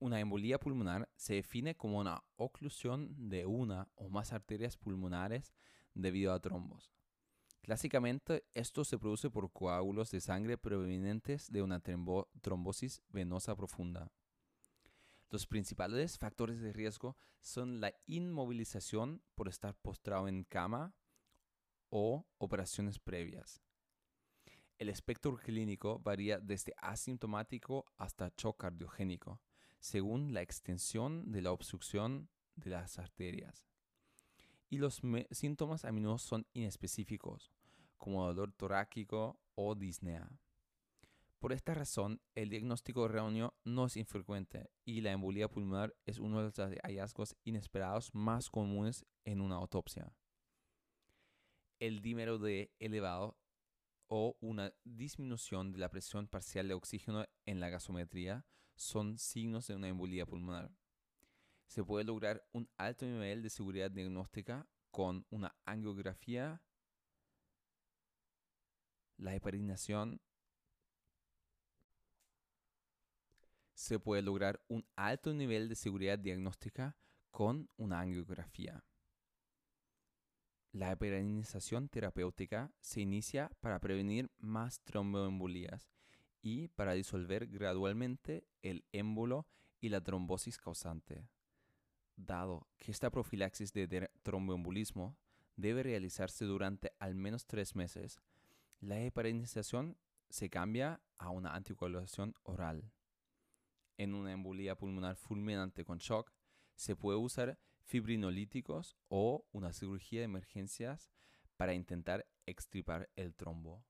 Una embolía pulmonar se define como una oclusión de una o más arterias pulmonares debido a trombos. Clásicamente, esto se produce por coágulos de sangre provenientes de una trombosis venosa profunda. Los principales factores de riesgo son la inmovilización por estar postrado en cama o operaciones previas. El espectro clínico varía desde asintomático hasta shock cardiogénico según la extensión de la obstrucción de las arterias. Y los síntomas a menudo son inespecíficos, como dolor torácico o disnea. Por esta razón, el diagnóstico erróneo no es infrecuente y la embolía pulmonar es uno de los hallazgos inesperados más comunes en una autopsia. El dímero de elevado o una disminución de la presión parcial de oxígeno en la gasometría son signos de una embolía pulmonar. Se puede lograr un alto nivel de seguridad diagnóstica con una angiografía, la heparinación. Se puede lograr un alto nivel de seguridad diagnóstica con una angiografía. La heparinización terapéutica se inicia para prevenir más tromboembolías y para disolver gradualmente el émbolo y la trombosis causante. Dado que esta profilaxis de tromboembolismo debe realizarse durante al menos tres meses, la heparinización se cambia a una anticoagulación oral. En una embolía pulmonar fulminante con shock, se puede usar fibrinolíticos o una cirugía de emergencias para intentar extirpar el trombo.